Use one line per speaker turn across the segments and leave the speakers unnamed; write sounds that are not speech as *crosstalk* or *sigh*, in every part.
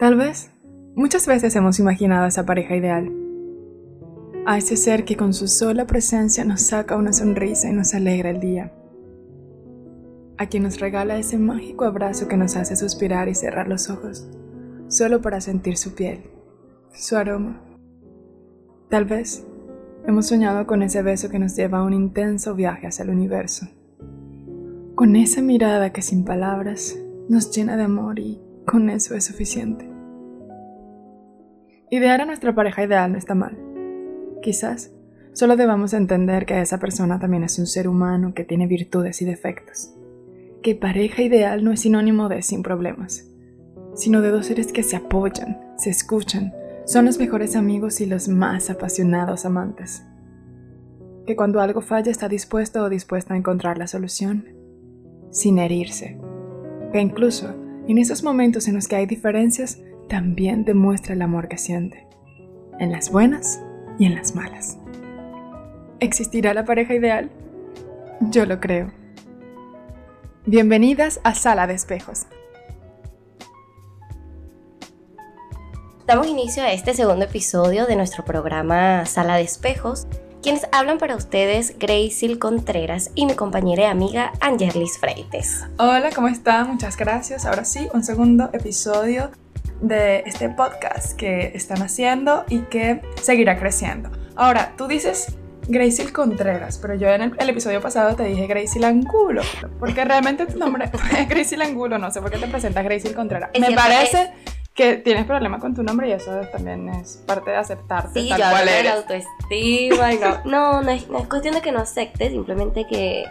Tal vez, muchas veces hemos imaginado a esa pareja ideal. A ese ser que con su sola presencia nos saca una sonrisa y nos alegra el día. A quien nos regala ese mágico abrazo que nos hace suspirar y cerrar los ojos, solo para sentir su piel, su aroma. Tal vez hemos soñado con ese beso que nos lleva a un intenso viaje hacia el universo. Con esa mirada que sin palabras nos llena de amor y con eso es suficiente. Idear a nuestra pareja ideal no está mal. Quizás solo debamos entender que esa persona también es un ser humano que tiene virtudes y defectos. Que pareja ideal no es sinónimo de sin problemas, sino de dos seres que se apoyan, se escuchan, son los mejores amigos y los más apasionados amantes. Que cuando algo falla está dispuesto o dispuesta a encontrar la solución, sin herirse. Que incluso en esos momentos en los que hay diferencias, también demuestra el amor que siente, en las buenas y en las malas. ¿Existirá la pareja ideal? Yo lo creo. Bienvenidas a Sala de Espejos.
Damos inicio a este segundo episodio de nuestro programa Sala de Espejos. Quienes hablan para ustedes, Gracie Contreras y mi compañera y amiga Angelis Freites.
Hola, ¿cómo están? Muchas gracias. Ahora sí, un segundo episodio de este podcast que están haciendo y que seguirá creciendo. Ahora, tú dices Gracie Contreras, pero yo en el, episodio pasado te dije Gracie Langulo, porque realmente tu nombre *laughs* es Gracie Langulo, no sé por qué te presentas Gracie Contreras. Me parece que tienes problemas con tu nombre y eso también es parte de aceptarte
sí,
tal
yo
cual
de
eres.
la autoestima. y no, no, no es, no es cuestión de que no acepte, simplemente que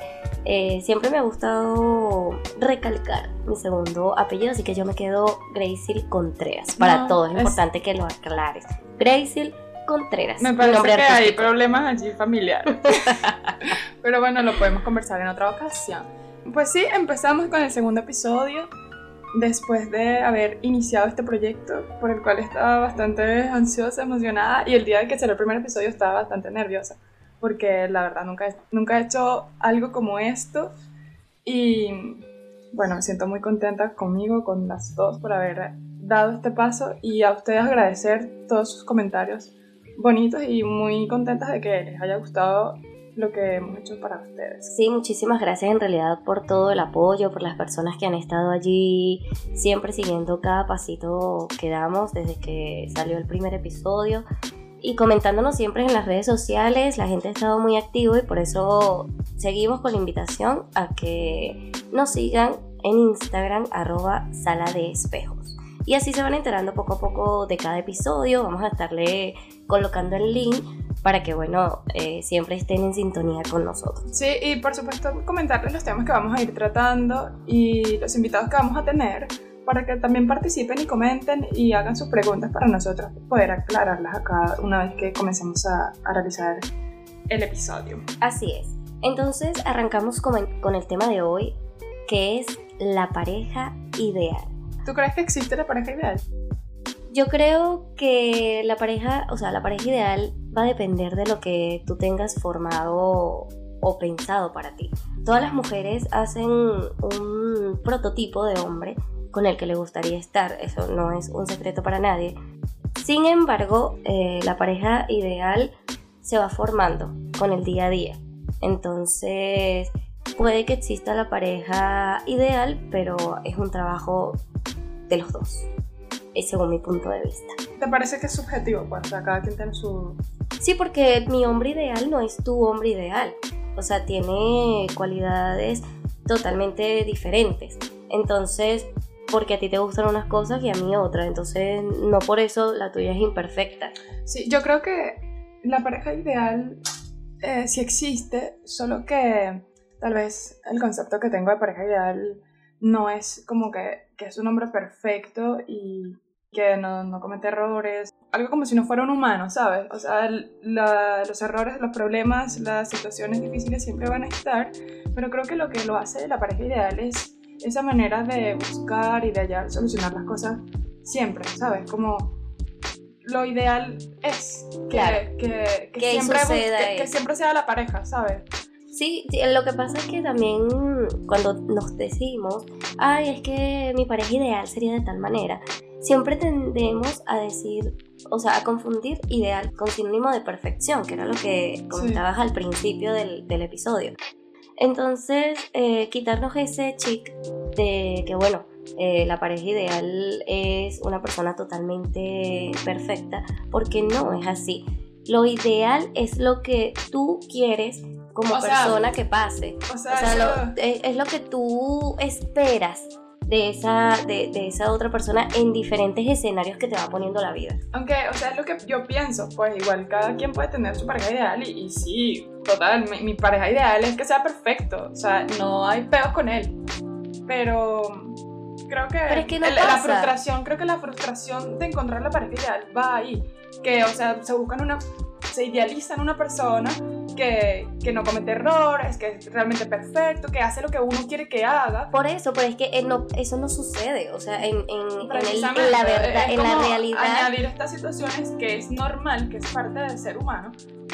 eh, siempre me ha gustado recalcar mi segundo apellido, así que yo me quedo Gracie Contreras. Para
No,
todos, es,
es-
importante que lo aclares. Gracie Contreras.
Me parece que hay problemas allí familiares. *laughs* Pero bueno, lo podemos conversar en otra ocasión. Pues sí, empezamos con el segundo episodio. Después de haber iniciado este proyecto, por el cual estaba bastante ansiosa, emocionada, y el día que salió el primer episodio estaba bastante nerviosa, porque la verdad nunca, nunca he hecho algo como esto. Y bueno, me siento muy contenta conmigo, con las dos, por haber dado este paso, y a ustedes agradecer todos sus comentarios bonitos y muy contentas de que les haya gustado lo que hemos hecho para ustedes.
Sí, muchísimas gracias en realidad por todo el apoyo, por las personas que han estado allí, siempre siguiendo cada pasito que damos desde que salió el primer episodio y comentándonos siempre en las redes sociales. La gente ha estado muy activo y por eso seguimos con la invitación a que nos sigan en Instagram arroba sala de espejos. Y así se van enterando poco a poco de cada episodio. Vamos a estarle colocando el link para que, bueno, eh, siempre estén en sintonía con nosotros.
Sí, y por supuesto comentarles los temas que vamos a ir tratando y los invitados que vamos a tener para que también participen y comenten y hagan sus preguntas para nosotros poder aclararlas acá una vez que comencemos a, a realizar el episodio.
Así es. Entonces arrancamos con el, con el tema de hoy, que es la pareja ideal.
¿Tú crees que existe la pareja ideal?
Yo creo que la pareja, o sea, la pareja ideal va a depender de lo que tú tengas formado o pensado para ti. Todas las mujeres hacen un prototipo de hombre con el que le gustaría estar, eso no es un secreto para nadie. Sin embargo, eh, la pareja ideal se va formando con el día a día. Entonces, puede que exista la pareja ideal, pero es un trabajo de los dos, es según mi punto de vista.
¿Te parece que es subjetivo? Pues, o sea, cada quien tiene su...
Sí, porque mi hombre ideal no es tu hombre ideal. O sea, tiene cualidades totalmente diferentes. Entonces, porque a ti te gustan unas cosas y a mí otras. Entonces, no por eso la tuya es imperfecta.
Sí, yo creo que la pareja ideal eh, sí existe, solo que tal vez el concepto que tengo de pareja ideal no es como que, que es un hombre perfecto y que no, no comete errores. Algo como si no fuera un humano, ¿sabes? O sea, la- los errores, los problemas, las situaciones difíciles siempre van a estar, pero creo que lo que lo hace la pareja ideal es esa manera de buscar y de hallar, solucionar las cosas siempre, ¿sabes? Como lo ideal es que,
Claro.
que, que
Que
siempre, que, siempre sea la pareja, ¿sabes?
Sí, lo que pasa es que también cuando nos decimos, ay, es que mi pareja ideal sería de tal manera, siempre tendemos a decir, o sea, a confundir ideal con sinónimo de perfección, que era lo que comentabas al principio del, episodio. Entonces, eh, quitarnos ese chic de que, bueno, eh, la pareja ideal es una persona totalmente perfecta, porque no es así. Lo ideal es lo que tú quieres como persona que pase. O sea, es, lo que tú esperas de esa, de, esa otra persona en diferentes escenarios que te va poniendo la vida.
Aunque, o sea, es lo que yo pienso, pues igual cada quien puede tener su pareja ideal y, sí, total, mi, pareja ideal es que sea perfecto, o sea, no hay peos con él, pero creo que, la frustración, creo que la frustración de encontrar la pareja ideal va ahí, que, o sea, se buscan una se idealiza en una persona que, que, no comete errores, que es realmente perfecto, que hace lo que uno quiere que haga.
Por eso, pero es que eh, no, eso no sucede, o sea, en, en, la verdad, en la realidad.
Añadir estas situaciones que es normal, que es parte del ser humano,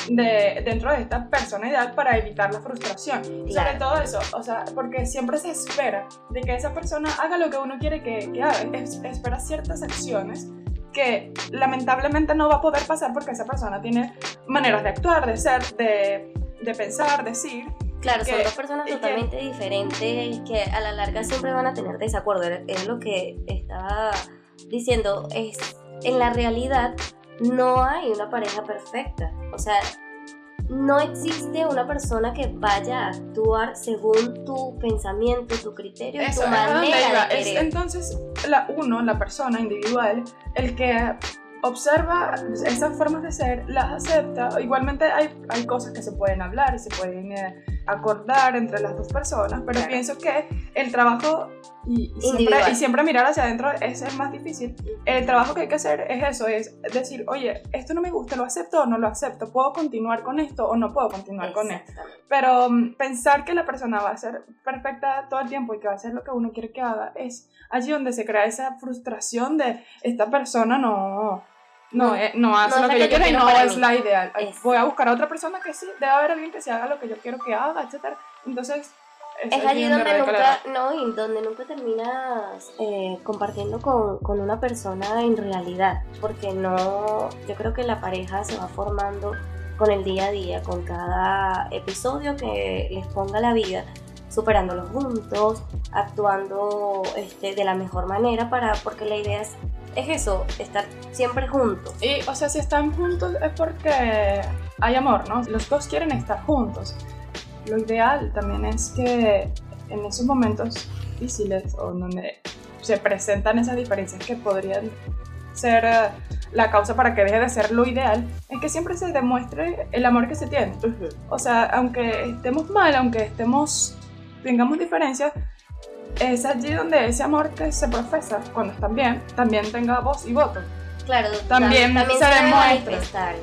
de, dentro de esta persona ideal para evitar la frustración. Sobre todo eso, o sea, porque siempre se espera de que esa persona haga lo que uno quiere que, que haga, espera ciertas acciones que lamentablemente no va a poder pasar porque esa persona tiene maneras de actuar, de ser, de, de pensar, decir.
Claro, son dos personas totalmente diferentes que a la larga siempre van a tener desacuerdo. Es lo que estaba diciendo. Es, en la realidad no hay una pareja perfecta. O sea, no existe una persona que vaya a actuar según tu pensamiento, tu criterio, tu manera de
es, entonces, la uno, la persona individual, el que observa esas formas de ser, las acepta. Igualmente hay, hay cosas que se pueden hablar se pueden eh, acordar entre las dos personas, pero pienso que el trabajo y, siempre, y, siempre, mirar hacia adentro es el más difícil. El trabajo que hay que hacer es eso, es decir, oye, esto no me gusta, lo acepto o no lo acepto, puedo continuar con esto o no puedo continuar con esto. Pero um, pensar que la persona va a ser perfecta todo el tiempo y que va a hacer lo que uno quiere que haga, es allí donde se crea esa frustración de esta persona no no, no, eh, no hace lo que, yo quiero y no es la ideal. Voy a buscar a otra persona que sí, debe haber alguien que se haga lo que yo quiero que haga, etc. Entonces,
es, allí donde, nunca, no, y donde nunca terminas eh, compartiendo con, con, una persona en realidad, porque no, yo creo que la pareja se va formando con el día a día, con cada episodio que les ponga la vida, superándolos juntos, actuando este, de la mejor manera para, porque la idea es es eso, estar siempre juntos.
Y, o sea, si están juntos es porque hay amor, ¿no? Los dos quieren estar juntos. Lo ideal también es que en esos momentos difíciles o donde se presentan esas diferencias que podrían ser eh, la causa para que deje de ser lo ideal, es que siempre se demuestre el amor que se tiene. O sea, aunque estemos mal, aunque estemos, tengamos diferencias, es allí donde ese amor que se profesa cuando están bien, también tenga voz y voto.
Claro, también, se, debe manifestar.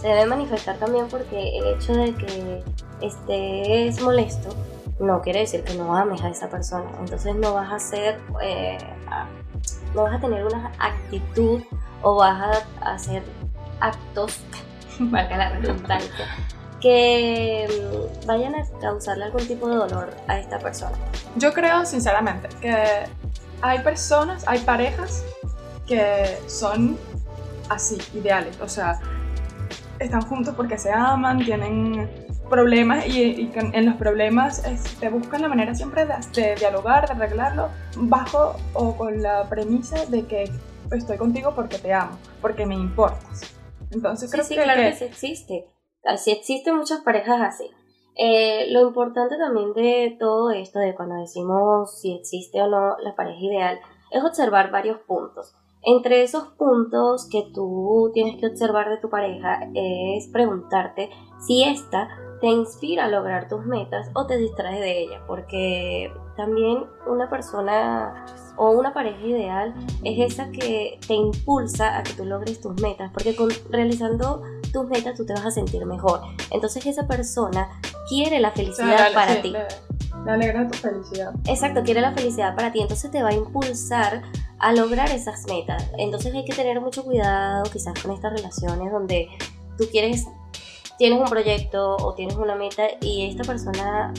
Se debe manifestar también porque el hecho de que estés molesto no quiere decir que no ames a esa persona. Entonces no vas a ser, eh, no vas a tener una actitud o vas a hacer actos, *laughs* la redundancia, que mm, vayan a causarle algún tipo de dolor a esta persona.
Yo creo sinceramente que hay personas, hay parejas que son así, ideales, o sea, están juntos porque se aman, tienen problemas y, en los problemas te buscan la manera siempre de, dialogar, de arreglarlo, bajo o con la premisa de que estoy contigo porque te amo, porque me importas. Entonces creo
sí,
que,
claro que, que sí existe. Así existen muchas parejas así. Eh, lo importante también de todo esto, de cuando decimos si existe o no la pareja ideal, es observar varios puntos. Entre esos puntos que tú tienes que observar de tu pareja es preguntarte si ésta te inspira a lograr tus metas o te distrae de ella, porque también una persona o una pareja ideal es esa que te impulsa a que tú logres tus metas, porque con, realizando tus metas tú te vas a sentir mejor. Entonces esa persona quiere la felicidad para ti.
Le, alegra tu felicidad.
Exacto, quiere la felicidad para ti, entonces te va a impulsar a lograr esas metas. Entonces hay que tener mucho cuidado quizás con estas relaciones donde tú quieres, tienes un proyecto o tienes una meta y esta persona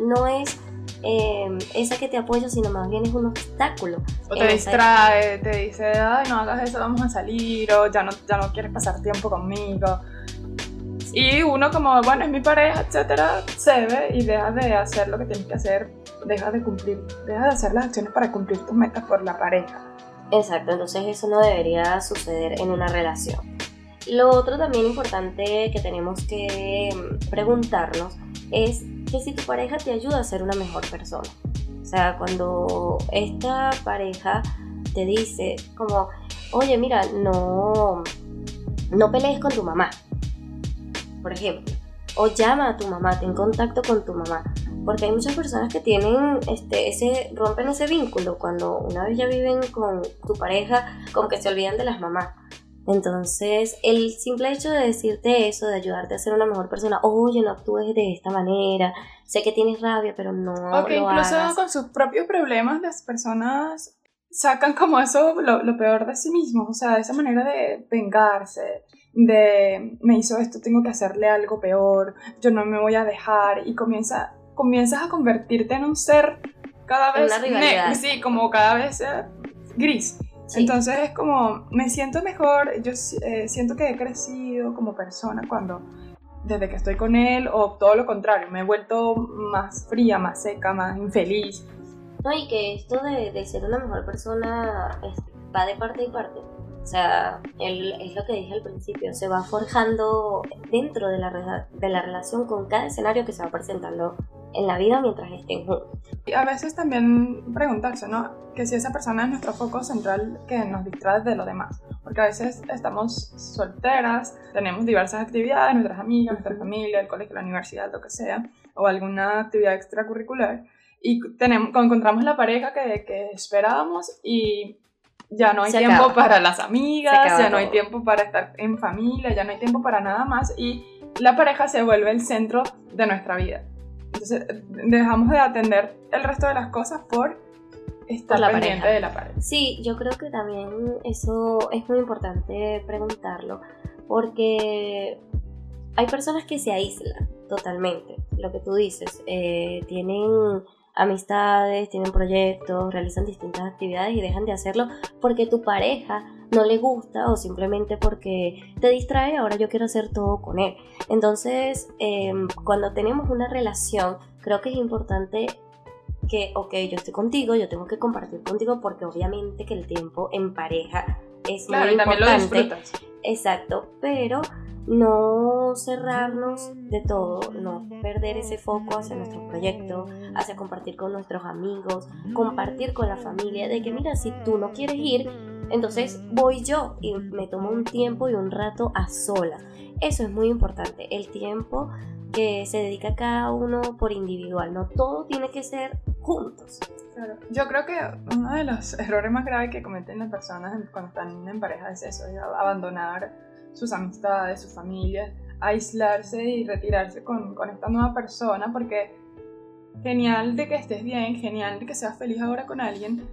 no es em, esa que te apoya, sino más bien es un obstáculo.
O te distrae, te dice, ay, no hagas eso, vamos a salir, o ya no, ya no quieres pasar tiempo conmigo. Y uno como, bueno, es mi pareja, etcétera, se ve y deja de hacer lo que tienes que hacer, deja de cumplir, deja de hacer las acciones para cumplir tus metas por la pareja.
Exacto, entonces eso no debería suceder en una relación. Lo otro también importante que tenemos que mm, preguntarnos es que si tu pareja te ayuda a ser una mejor persona. O sea, cuando esta pareja te dice como, oye, mira, no, no pelees con tu mamá, por ejemplo, o llama a tu mamá, ten contacto con tu mamá, porque hay muchas personas que tienen este ese rompen ese vínculo cuando una vez ya viven con tu pareja, como que se olvidan de las mamás. Entonces, el simple hecho de decirte eso, de ayudarte a ser una mejor persona, oye, no actúes de esta manera, sé que tienes rabia, pero no.
O que incluso con sus propios problemas las personas sacan como eso lo, lo, peor de sí mismos, o sea, esa manera de vengarse, de me hizo esto, tengo que hacerle algo peor, yo no me voy a dejar y comienza, comienzas a convertirte en un ser cada vez, sí, como cada vez eh, gris. Entonces es como, me siento mejor, yo eh, siento que he crecido como persona cuando, desde que estoy con él, o todo lo contrario, me he vuelto más fría, más seca, más infeliz.
No, y que esto de, de ser una mejor persona va de parte y parte. O sea, es lo que dije al principio, se va forjando dentro de la, de la relación con cada escenario que se va presentando en la vida mientras estén juntos.
Y a veces también preguntarse, ¿no? Que si esa persona es nuestro foco central que nos distrae de lo demás. Porque a veces estamos solteras, tenemos diversas actividades, nuestras amigas, nuestra familia, el colegio, la universidad, lo que sea, o alguna actividad extracurricular, y tenemos, encontramos la pareja que, que esperábamos y ya no hay tiempo para las amigas, ya no hay tiempo para estar en familia, ya no hay tiempo para nada más y la pareja se vuelve el centro de nuestra vida. Entonces dejamos de atender el resto de las cosas por estar la pendiente de la pareja.
Sí, yo creo que también eso es muy importante preguntarlo porque hay personas que se aíslan totalmente, lo que tú dices, eh, tienen amistades, tienen proyectos, realizan distintas actividades y dejan de hacerlo porque tu pareja no le gusta o simplemente porque te distrae, ahora yo quiero hacer todo con él. Entonces, em, cuando tenemos una relación, creo que es importante que, ok, yo estoy contigo, yo tengo que compartir contigo porque obviamente que el tiempo en pareja es muy importante. Exacto, pero no cerrarnos de todo, no perder ese foco hacia nuestro proyecto, hacia compartir con nuestros amigos, compartir con la familia, de que mira, si tú no quieres ir, entonces voy yo y me tomo un tiempo y un rato a sola. Eso es muy importante, el tiempo que se dedica cada uno por individual, no todo tiene que ser juntos.
Yo creo que uno de los *laughs* errores más graves que cometen las personas cuando están en pareja es eso, es abandonar sus amistades, su familia, aislarse y retirarse con, con esta nueva persona porque genial de que estés bien, genial de que seas feliz ahora con alguien,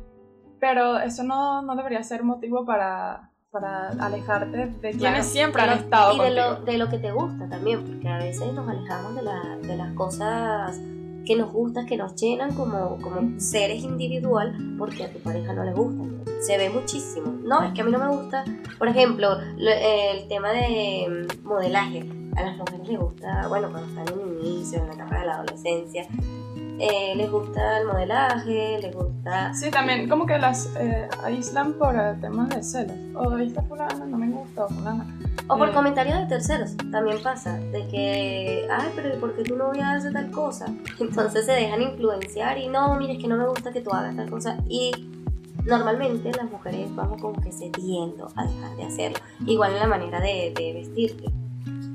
pero eso no, no debería ser motivo para, para alejarte de quienes siempre han estado
y de lo, de lo, que te gusta también, porque a veces nos alejamos de, la, de las cosas que nos gustan, que nos llenan como, como seres individual, porque a tu pareja no le gusta. Se ve muchísimo. No, es que a mí no me gusta, por ejemplo, el tema de mm, modelaje. A las mujeres les gusta, bueno, cuando están en el inicio, en la etapa de la adolescencia, eh, les gusta el modelaje, les gusta...
Sí, también como que las eh, aíslan por temas de celos. O está fulana, no me gusta, fulana.
O por eh, comentarios de terceros, también pasa, de que, ay, pero ¿por qué tu novia hace tal cosa? *laughs* Entonces se dejan influenciar y no, mire, es que no me gusta que tú hagas tal cosa. Y normalmente las mujeres vamos como que cediendo a dejar de hacerlo. Igual en la manera de, de vestirte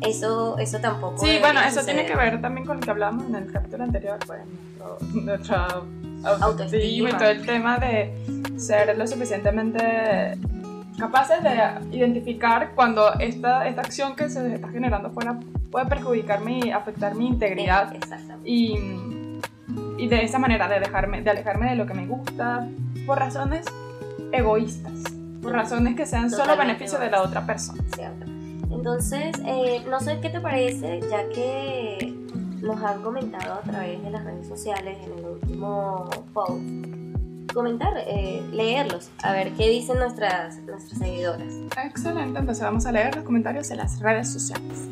eso, eso tampoco.
Sí, bueno, eso tiene que ver también con lo que hablábamos en el capítulo anterior, pues, nuestra autoestima y todo el tema de ser lo suficientemente capaces de identificar cuando esta, esta acción que se está generando fuera puede perjudicarme y afectar mi integridad. Y, y de esa manera de, dejarme, de alejarme de lo que me gusta por razones egoístas, por razones que sean solo beneficio de la otra persona.
Entonces, eh, no sé qué te parece, ya que nos han comentado a través de las redes sociales en el último post. Comentar, eh, leerlos, a ver qué dicen nuestras, nuestras seguidoras.
Excelente, entonces vamos a leer los comentarios en las redes sociales.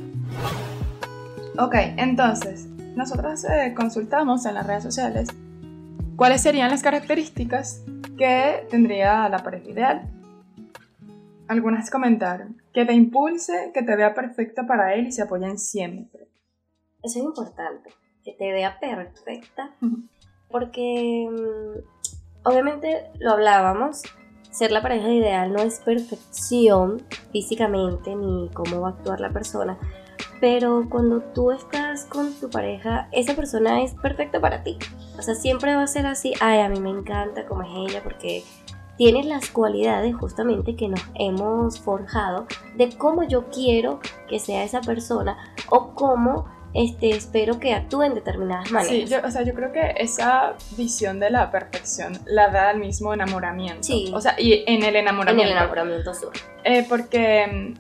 Ok, entonces, nosotros eh, consultamos en las redes sociales cuáles serían las características que tendría la pareja ideal. Algunas comentaron que te impulse, que te vea perfecta para él y se apoyen siempre.
Eso es importante, que te vea perfecta, porque mm, obviamente lo hablábamos, ser la pareja ideal no es perfección físicamente ni cómo va a actuar la persona, pero cuando tú estás con tu pareja, esa persona es perfecta para ti. O sea, siempre va a ser así, ay, a mí me encanta como es ella porque tienes las cualidades justamente que nos hemos forjado de cómo yo quiero que sea esa persona o cómo este, espero que actúe en determinadas maneras.
Sí, yo, o sea, yo creo que esa visión de la perfección la da el mismo enamoramiento. Sí. O sea, y en el enamoramiento.
En el enamoramiento sur.
Eh, porque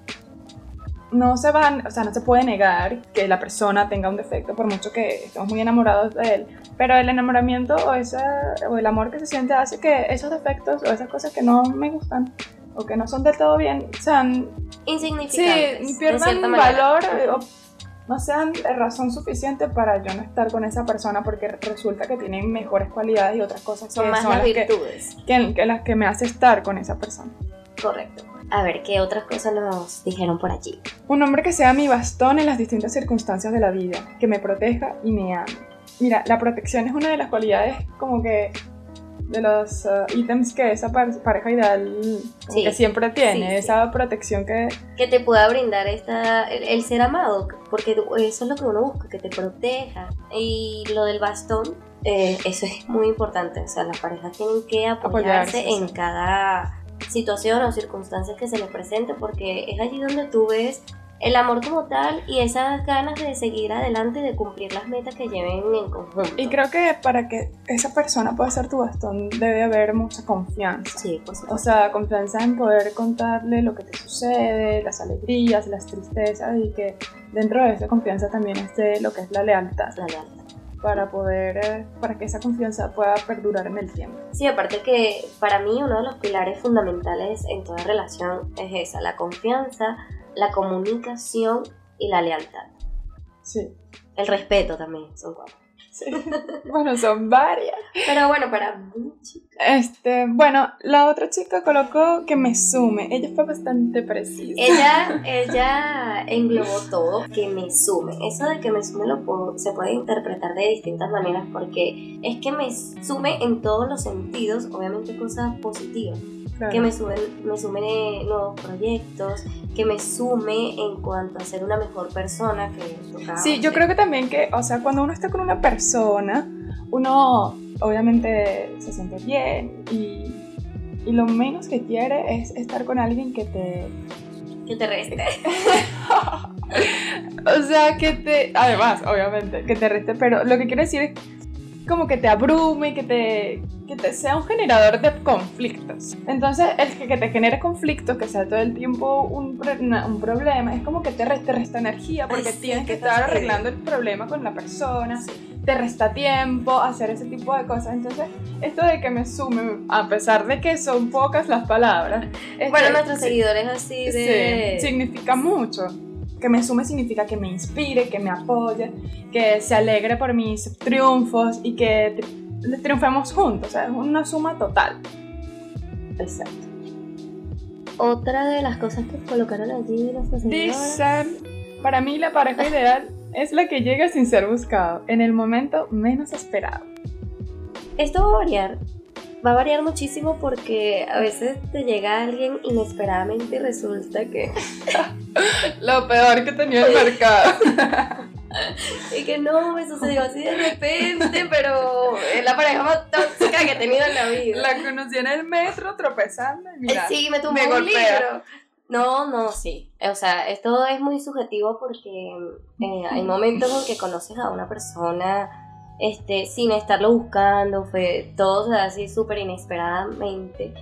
no se van, o sea, no se puede negar que la persona tenga un defecto por mucho que estemos muy enamorados de él, pero el enamoramiento o, esa, o el amor que se siente hace que esos defectos o esas cosas que no me gustan o que no son del todo bien sean
insignificantes.
Sí, pierdan valor o no sean razón suficiente para yo no estar con esa persona porque resulta que tienen mejores cualidades y otras cosas
son más las virtudes
que, que las que me hace estar con esa persona.
Correcto. A ver, ¿qué otras cosas nos dijeron por allí?
Un hombre que sea mi bastón en las distintas circunstancias de la vida, que me proteja y me ame. Mira, la protección es una de las cualidades como que de los uh, ítems que esa pareja ideal que siempre tiene, esa protección que...
Que te pueda brindar esta, el, ser amado, porque eso es lo que uno busca, que te proteja. Y lo del bastón, eh, eso es muy importante, o sea, las parejas tienen que apoyarse, en cada situación o circunstancias que se les presente, porque es allí donde tú ves el amor como tal y esas ganas de seguir adelante de cumplir las metas que lleven en conjunto.
Y creo que para que esa persona pueda ser tu bastón debe haber mucha confianza.
Sí, por
O sea, confianza en poder contarle lo que te sucede, las alegrías, las tristezas y que dentro de esa confianza también esté lo que es la lealtad.
La lealtad
para poder, eh, para que esa confianza pueda perdurar en el tiempo.
Sí, aparte que para mí uno de los pilares fundamentales en toda relación es esa, la confianza, la comunicación y la lealtad.
Sí.
El respeto también, son cuatro.
bueno, son varias.
Pero bueno, para
Este, bueno, la otra chica colocó que me sume. Ella fue bastante precisa.
Ella, *laughs* ella englobó todo, que me sume. Eso de que me sume lo se puede interpretar de distintas maneras porque es que me sume en todos los sentidos, obviamente cosas positivas que me sume, me sume nuevos proyectos, que me sume en cuanto a ser una mejor persona que
Sí, yo creo que también que, o sea, cuando uno está con una persona, uno obviamente se siente bien y, y lo menos que quiere es estar con alguien que te...
Que te reste. *laughs* *laughs*
o sea, que te... Además, obviamente, que te reste, pero lo que quiero decir es como que te abrume, que te, que te sea un generador de conflictos. Entonces, el que, que te genere conflictos, que sea todo el tiempo un, un problema, es como que te, resta, resta energía porque tienes que estar arreglando el problema con la persona. Te resta tiempo hacer ese tipo de cosas. Entonces, esto de que me sume, a pesar de que son pocas las palabras.
bueno, este, nuestros seguidores así de.
Sí, significa mucho que me sume significa que me inspire, que me apoye, que se alegre por mis triunfos y que triunfemos juntos. O sea, es una suma total.
Exacto. Otra de las cosas que colocaron allí
Dicen, para mí la pareja ideal es la que llega sin ser buscado, en el momento menos esperado.
Esto va a variar va a variar muchísimo porque a veces te llega alguien inesperadamente y resulta que... *laughs*
Lo peor que tenía el mercado. *laughs*
y que no, me sucedió así de repente, pero es la pareja más tóxica que he tenido en la vida.
La conocí en el metro tropezando y mira,
Sí, me tumbó un libro. No, no, sí. O sea, esto es muy subjetivo porque eh, hay momentos en que conoces a una persona este, sin estarlo buscando, fue todo así súper inesperadamente.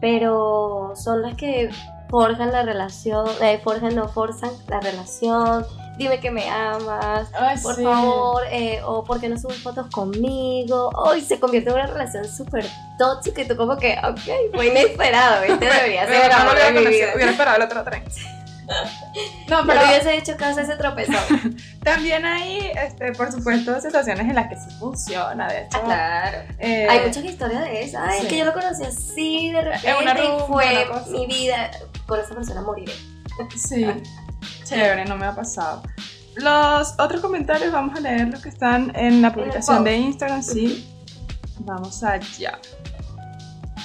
Pero son las que forjan la relación, eh, forjan, no forzan la relación, dime que me amas,
Ay,
por
sí.
favor, eh, o por qué no subes fotos conmigo. Hoy se convierte en una relación súper tóxica y tú como que, ok, fue inesperado, ¿viste? *laughs* Debería ser
hubiera esperado el otro tren. *laughs* No,
No
pero
le hubiese hecho caso a ese tropezón. *laughs*
también hay, este, por supuesto, situaciones en las que sí funciona, de hecho.
claro.
eh,
Hay muchas historias de eso. Ay,
sí.
es que yo lo conocí así de repente
una
y
rumba,
fue
una
mi vida. Con esa persona moriré.
Sí, chévere, no me ha pasado. Los otros comentarios vamos a leer los que están en la publicación de. Instagram, sí. Vamos allá.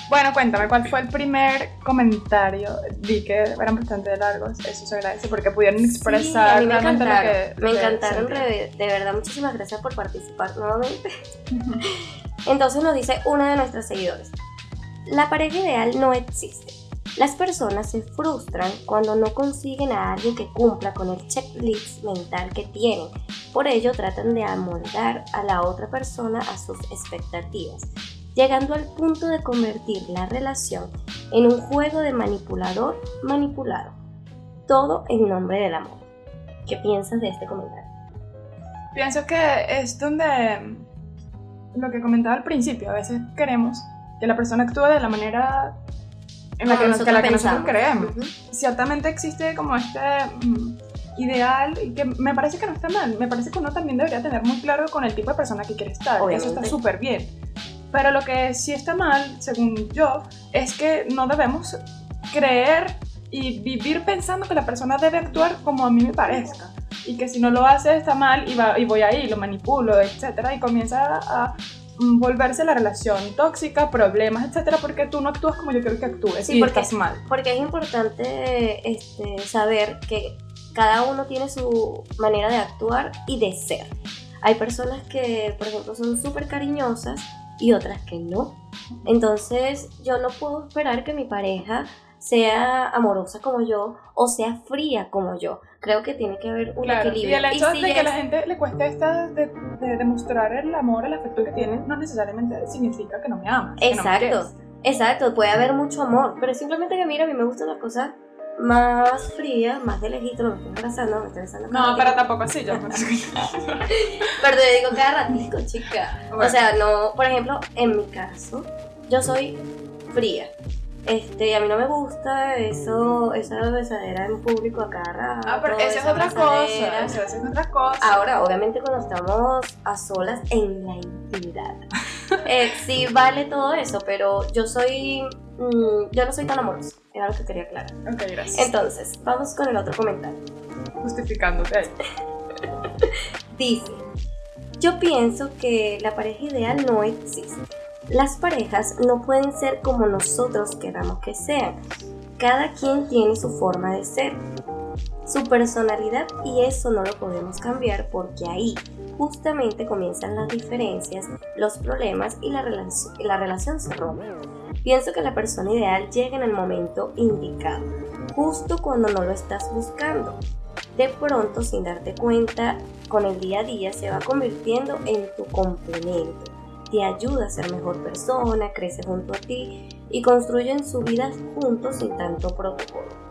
Bueno, cuéntame, ¿cuál fue el primer comentario? Vi que eran bastante largos, eso se agradece porque pudieron
Sí,
expresar
a mí me
realmente lo
encantaron.
que... lo
me
que
encantaron, de verdad. Muchísimas gracias por participar nuevamente. *laughs* Entonces nos dice una de nuestras seguidores. La pareja ideal no existe. Las personas se frustran cuando no consiguen a alguien que cumpla con el checklist mental que tienen. Por ello tratan de amoldar a la otra persona a sus expectativas, llegando al punto de convertir la relación en un juego de manipulador manipulado. Todo en nombre del amor. ¿Qué piensas de este comentario?
Pienso que es donde lo que comentaba al principio, a veces queremos que la persona actúe de la manera en la que, nos- que la que nosotros creemos.
Ujú.
Ciertamente existe como este mm, ideal y que me parece que no está mal, me parece que uno también debería tener muy claro con el tipo de persona que quiere estar, eso
Obviamente.
está súper bien. Pero lo que sí está mal, según yo, es que no debemos creer y vivir pensando que la persona debe actuar como a mí me parezca y que si no lo hace está mal y, va- y voy ahí, lo manipulo, etcétera, y comienza a mm, volverse la relación tóxica, problemas, etcétera, porque tú no actúas como yo quiero que actúes
Sí,
y
porque-
estás mal.
Porque es importante este, saber que cada uno tiene su manera de actuar y de ser. Hay personas que, por ejemplo, son súper cariñosas y otras que no. Entonces, yo no puedo esperar que mi pareja sea amorosa como yo o sea fría como yo. Creo que tiene que haber un
Claro,
equilibrio.
y el hecho
si
de que a la gente le cueste esta de, de demostrar el amor, el afecto que tienen, no necesariamente significa que no me amas. que no me
Exacto, exacto, puede haber mucho amor, pero simplemente que mira, a mí me gustan las cosas más frías, más de lejito, no me estoy abrazando, me estoy besando.
No,
ratito.
pero tampoco así, yo. *laughs*
Pero te digo cada ratico, chica.
Bueno.
O sea, no, por ejemplo, en mi caso, yo soy fría. Este, a mí no me gusta eso, esa besadera en público a cada rato.
ah, pero esa es otra cosa. Esa es otra cosa.
Ahora, obviamente cuando estamos a solas en la intimidad, *laughs* eh, sí vale todo eso, pero yo soy, mm, yo no soy tan amorosa, era lo que quería aclarar.
Ok, gracias.
Entonces, vamos con el otro comentario.
Justificándote ahí. *laughs*
Dice, yo pienso que la pareja ideal no existe. Las parejas no pueden ser como nosotros queramos que sean. Cada quien tiene su forma de ser, su personalidad y eso no lo podemos cambiar porque ahí justamente comienzan las diferencias, los problemas y la, relac- la relación se rompe. Pienso que la persona ideal llega en el momento indicado, justo cuando no lo estás buscando. De pronto, sin darte cuenta, con el día a día se va convirtiendo en tu complemento. Te ayuda a ser mejor persona, crece junto a ti y construyen su vida juntos sin tanto protocolo.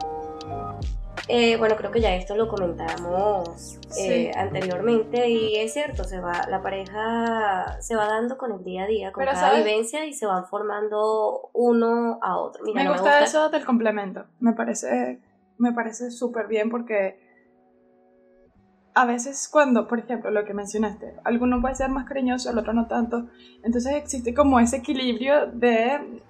Eh, bueno, creo que ya esto lo comentamos eh,
Sí.
anteriormente y es cierto, se va, la pareja se va dando con el día a día, con
Pero,
cada
¿sabes?
vivencia y se van formando uno a otro. Mira,
me
no
gusta eso del complemento. Me parece, me parece súper bien porque a veces cuando, por ejemplo, lo que mencionaste, alguno puede ser más cariñoso, el otro no tanto. Entonces existe como ese equilibrio de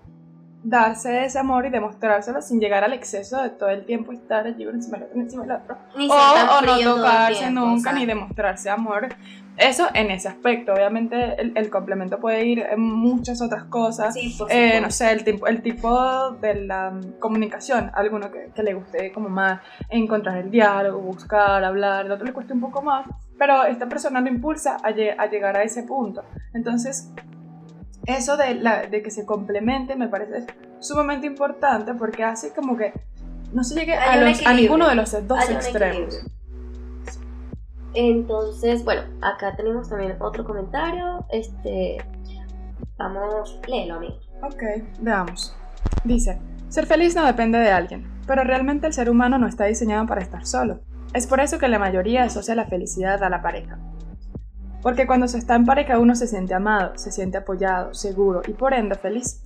darse ese amor y demostrárselo sin llegar al exceso de todo el tiempo estar allí uno encima del otro, encima del otro.
Ni
O, no tocarse
tiempo,
nunca ni demostrarse amor. Eso en ese aspecto. Obviamente el, el complemento puede ir en muchas otras cosas.
Sí, por
Eh, no sé, el tipo, el tipo de la mm, comunicación, alguno que, que le guste como más encontrar el diálogo, buscar, hablar, el otro le cueste un poco más, pero esta persona lo impulsa a llegar a ese punto. Entonces, eso de, la, de que se complemente me parece sumamente importante porque hace como que no se llegue a, los- a ninguno de los dos
Hay
extremos.
Entonces, bueno, acá tenemos también otro comentario. Este, vamos, léelo, amigo.
Ok, veamos. Dice, ser feliz no depende de alguien, pero realmente el ser humano no está diseñado para estar solo. Es por eso que la mayoría asocia la felicidad a la pareja. Porque cuando se está en pareja uno se siente amado, se siente apoyado, seguro y por ende feliz.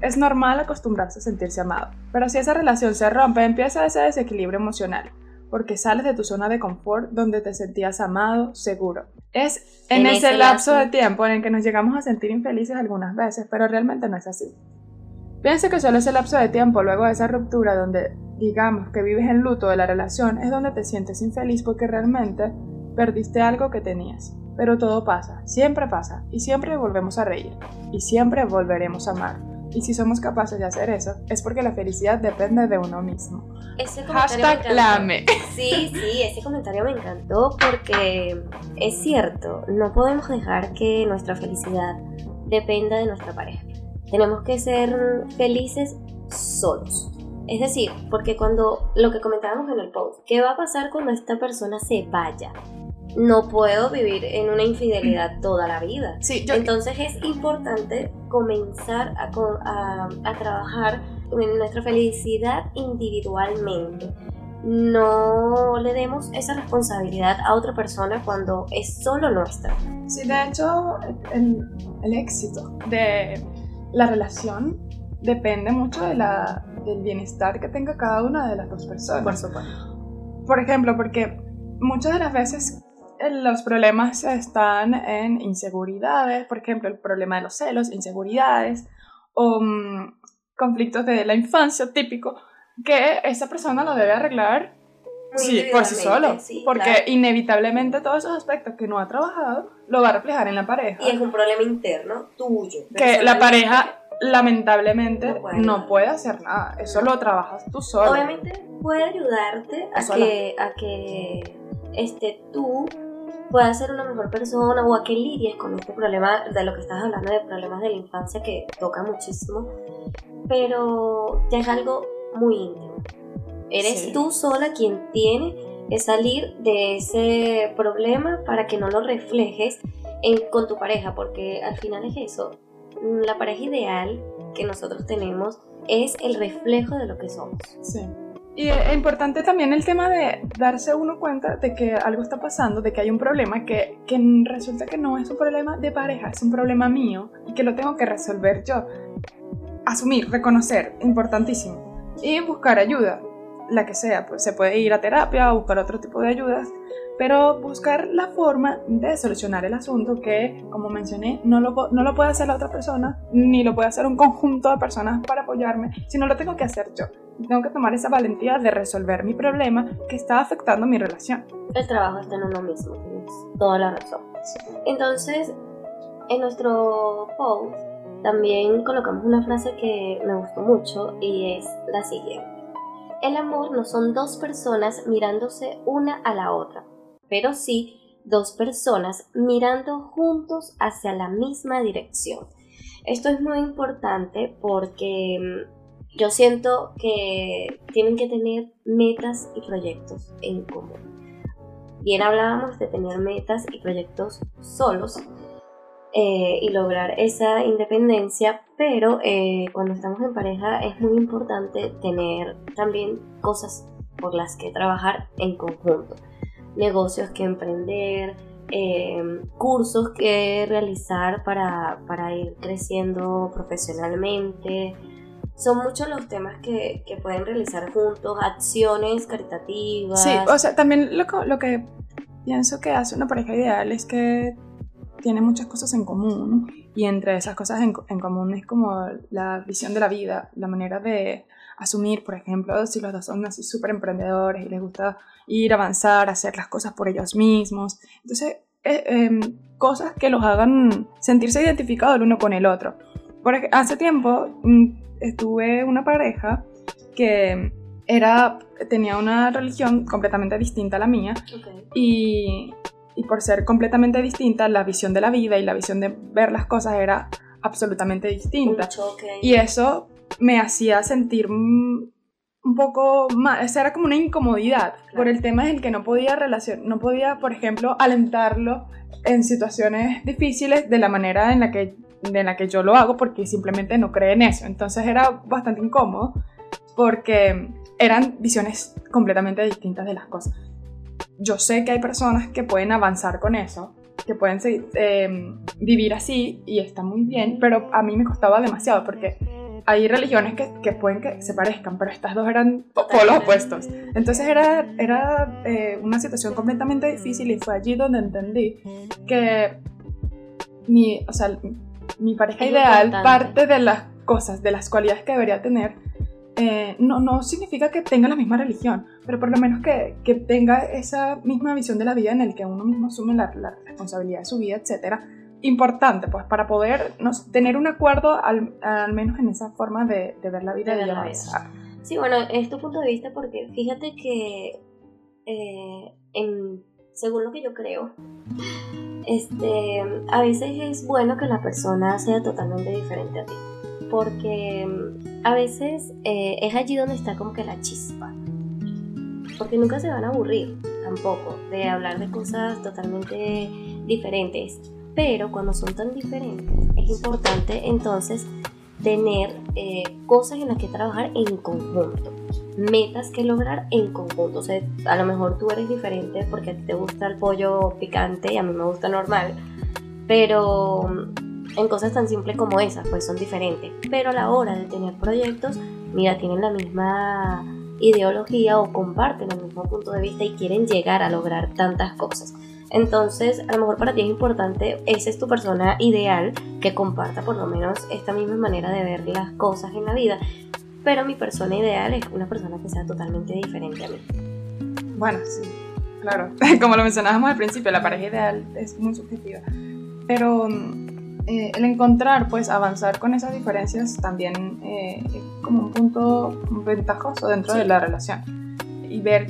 Es normal acostumbrarse a sentirse amado, pero si esa relación se rompe empieza ese desequilibrio emocional, porque sales de tu zona de confort donde te sentías amado, seguro. Es en, ese, lapso de tiempo en el que nos llegamos a sentir infelices algunas veces, pero realmente no es así. Piensa que solo ese lapso de tiempo luego de esa ruptura donde digamos que vives en luto de la relación es donde te sientes infeliz porque realmente perdiste algo que tenías. Pero todo pasa, siempre pasa, y siempre volvemos a reír, y siempre volveremos a amar. Y si somos capaces de hacer eso, es porque la felicidad depende de uno mismo.
Ese
Hashtag lame.
Sí, sí, ese comentario me encantó porque es cierto, no podemos dejar que nuestra felicidad dependa de nuestra pareja. Tenemos que ser felices solos. Es decir, porque cuando lo que comentábamos en el post, ¿qué va a pasar cuando esta persona se vaya? No puedo vivir en una infidelidad toda la vida.
Sí,
Entonces es importante comenzar a, a, a trabajar en nuestra felicidad individualmente no le demos esa responsabilidad a otra persona cuando es solo nuestra.
Sí, de hecho, el, el éxito de la relación depende mucho de la, del bienestar que tenga cada una de las dos personas.
Por supuesto.
Por ejemplo, porque muchas de las veces los problemas están en inseguridades, por ejemplo, el problema de los celos, inseguridades o mm, conflictos de la infancia típico, que esa persona lo debe arreglar sí, por sí solo, porque inevitablemente todos esos aspectos que no ha trabajado lo va a reflejar en la pareja.
Y es un problema interno tuyo.
Que la pareja lamentablemente no puede, hacer nada, eso lo trabajas tú solo.
Obviamente puede ayudarte a que, a que este, tú puedas ser una mejor persona o a que lidies con este problema de lo que estás hablando de problemas de la infancia que toca muchísimo, pero ya es algo muy íntimo. Eres tú sola quien tiene que salir de ese problema para que no lo reflejes en, con tu pareja, porque al final es eso. La pareja ideal que nosotros tenemos es el reflejo de lo que somos.
Sí. Y es importante también el tema de darse uno cuenta de que algo está pasando, de que hay un problema que, que resulta que no es un problema de pareja, es un problema mío y que lo tengo que resolver yo. Asumir, reconocer, importantísimo. Y buscar ayuda la que sea, pues se puede ir a terapia o buscar otro tipo de ayudas, pero buscar la forma de solucionar el asunto que, como mencioné, no lo, no lo puede hacer la otra persona, ni lo puede hacer un conjunto de personas para apoyarme, sino lo tengo que hacer yo. Tengo que tomar esa valentía de resolver mi problema que está afectando mi relación.
El trabajo está en uno mismo, tienes toda la razón. Entonces, en nuestro post también colocamos una frase que me gustó mucho y es la siguiente el amor no son dos personas mirándose una a la otra, pero sí dos personas mirando juntos hacia la misma dirección. Esto es muy importante porque mm, yo siento que tienen que tener metas y proyectos en común. Bien hablábamos de tener metas y proyectos solos, eh, y lograr esa independencia, pero eh, cuando estamos en pareja es muy importante tener también cosas por las que trabajar en conjunto, negocios que emprender, eh, cursos que realizar para, para, ir creciendo profesionalmente. Son muchos los temas que, que, pueden realizar juntos, acciones caritativas.
Sí, o sea, también lo, lo que pienso que hace una pareja ideal es que tiene muchas cosas en común y entre esas cosas en, común es como la visión de la vida, la manera de asumir, por ejemplo, si los dos son así súper emprendedores y les gusta ir, avanzar, hacer las cosas por ellos mismos. Entonces, eh, em, cosas que los hagan sentirse identificados el uno con el otro. Porque hace tiempo mm, estuve una pareja que era, tenía una religión completamente distinta a la mía y y por ser completamente distinta, la visión de la vida y la visión de ver las cosas era absolutamente distinta. Y eso me hacía sentir un poco más, esa era como una incomodidad por el tema en el que no podía relación, no podía, por ejemplo, alentarlo en situaciones difíciles de la manera en la que de la que yo lo hago porque simplemente no cree en eso. Entonces era bastante incómodo porque eran visiones completamente distintas de las cosas. Yo sé que hay personas que pueden avanzar con eso, que pueden eh, vivir así y está muy bien, pero a mí me costaba demasiado porque hay religiones que, que, pueden que se parezcan, pero estas dos eran polos opuestos. Entonces era, era eh, una situación completamente difícil y fue allí donde entendí que mi, o sea, mi pareja ideal, parte de las cosas, de las cualidades que debería tener, eh, no, no significa que tenga la misma religión, pero por lo menos que, que tenga esa misma visión de la vida en el que uno mismo asume la, la responsabilidad de su vida, etcétera, importante, pues, para poder tener un acuerdo al, al, menos en esa forma de, de ver la vida de y vida.
Sí, bueno, es tu punto de vista porque fíjate que eh, en, según lo que yo creo, este, a veces es bueno que la persona sea totalmente diferente a ti. Porque mm, a veces eh, es allí donde está como que la chispa. Porque nunca se van a aburrir tampoco de hablar de cosas totalmente diferentes pero cuando son tan diferentes es importante entonces tener eh, cosas en las que trabajar en conjunto, metas que lograr en conjunto. O sea, a lo mejor tú eres diferente porque a ti te gusta el pollo picante y a mí me gusta normal, pero mm, en cosas tan simples como esas, pues son diferentes. Pero a la hora de tener proyectos, mira, tienen la misma ideología o comparten el mismo punto de vista y quieren llegar a lograr tantas cosas. Entonces, a lo mejor para ti es importante, esa es tu persona ideal que comparta por lo menos esta misma manera de ver las cosas en la vida. Pero mi persona ideal es una persona que sea totalmente diferente a mí.
Bueno, sí, claro. *laughs* Como lo mencionábamos al principio, la pareja ideal es muy subjetiva. Pero eh, el encontrar, pues, avanzar con esas diferencias también eh, es como un punto ventajoso dentro de la relación. Y ver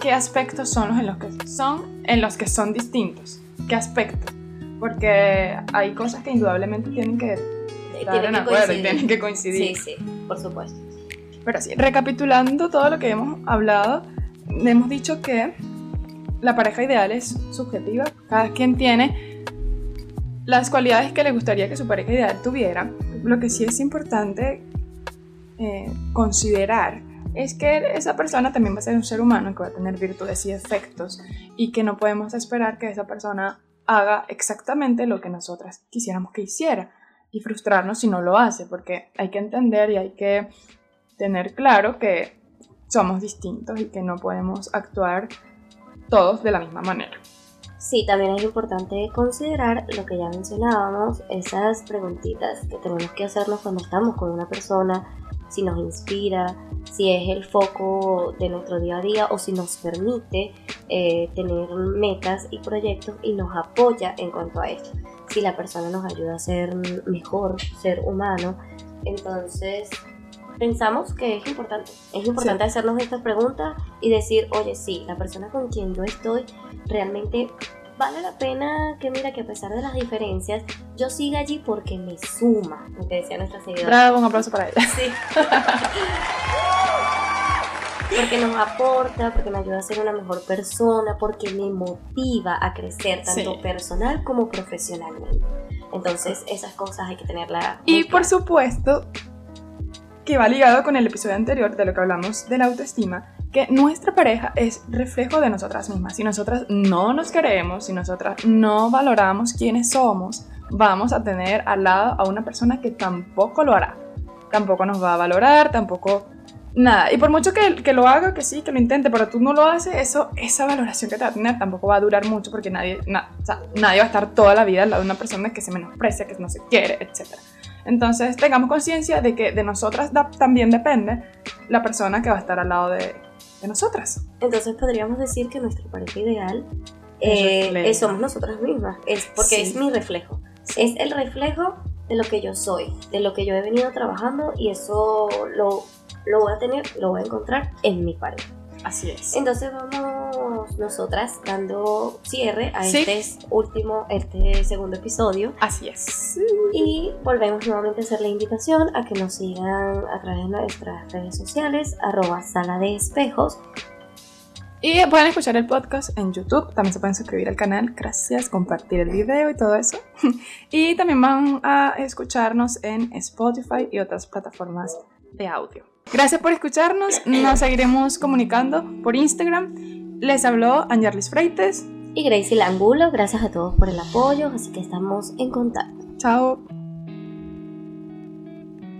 qué aspectos son los en los que son, en los que son distintos. ¿Qué aspectos? Porque hay cosas que indudablemente tienen que estar en acuerdo y tienen que coincidir.
Sí, sí, por supuesto.
Pero sí, recapitulando todo lo que hemos hablado, hemos dicho que la pareja ideal es subjetiva. Cada quien tiene las cualidades que le gustaría que su pareja ideal tuviera. Lo que sí es importante eh, considerar es que esa persona también va a ser un ser humano que va a tener virtudes y defectos y que no podemos esperar que esa persona haga exactamente lo que nosotras quisiéramos que hiciera y frustrarnos si no lo hace, porque hay que entender y hay que tener claro que somos distintos y que no podemos actuar todos de la misma manera.
Sí, también es importante considerar lo que ya mencionábamos, esas preguntitas que tenemos que hacernos cuando estamos con una persona, si nos inspira, si es el foco de nuestro día a día o si nos permite eh, tener metas y proyectos y nos apoya en cuanto a esto. Si la persona nos ayuda a ser mejor ser humano, entonces pensamos que es importante. Es importante hacernos estas preguntas y decir, oye, sí, la persona con quien yo estoy realmente vale la pena que mira que a pesar de las diferencias, yo siga allí porque me suma, lo que decía nuestra seguidora.
Bravo, un aplauso para ella.
Sí. *laughs* porque nos aporta, porque me ayuda a ser una mejor persona, porque me motiva a crecer tanto personal como profesionalmente. Entonces, esas cosas hay que tenerlas.
Y por supuesto, que va ligado con el episodio anterior de lo que hablamos de la autoestima, que nuestra pareja es reflejo de nosotras mismas. Si nosotras no nos queremos, si nosotras no valoramos quiénes somos, vamos a tener al lado a una persona que tampoco lo hará. Tampoco nos va a valorar, tampoco nada. Y por mucho que, que lo haga, que sí, que lo intente, pero tú no lo haces, eso, esa valoración que te va a tener tampoco va a durar mucho porque nadie, nadie va a estar toda la vida al lado de una persona que se menosprecia, que no se quiere, etc. Entonces tengamos conciencia de que de nosotras también depende la persona que va a estar al lado de, de nosotras.
Entonces podríamos decir que nuestra pareja ideal eh, somos nosotras mismas, es porque es mi reflejo. Es el reflejo de lo que yo soy, de lo que yo he venido trabajando y eso lo, lo voy a tener, lo voy a encontrar en mi pareja.
Así es.
Entonces vamos nosotras dando cierre a este último, este segundo episodio.
Así es.
Y volvemos nuevamente a hacer la invitación a que nos sigan a través de nuestras redes sociales, arroba sala de espejos.
Y pueden escuchar el podcast en YouTube, también se pueden suscribir al canal, gracias, compartir el video y todo eso. *laughs* y también van a escucharnos en Spotify y otras plataformas de audio. Gracias por escucharnos, nos seguiremos comunicando por Instagram Les habló Angerlis Freites
y Gracie Langulo. Gracias a todos por el apoyo, así que estamos en contacto.
Chao.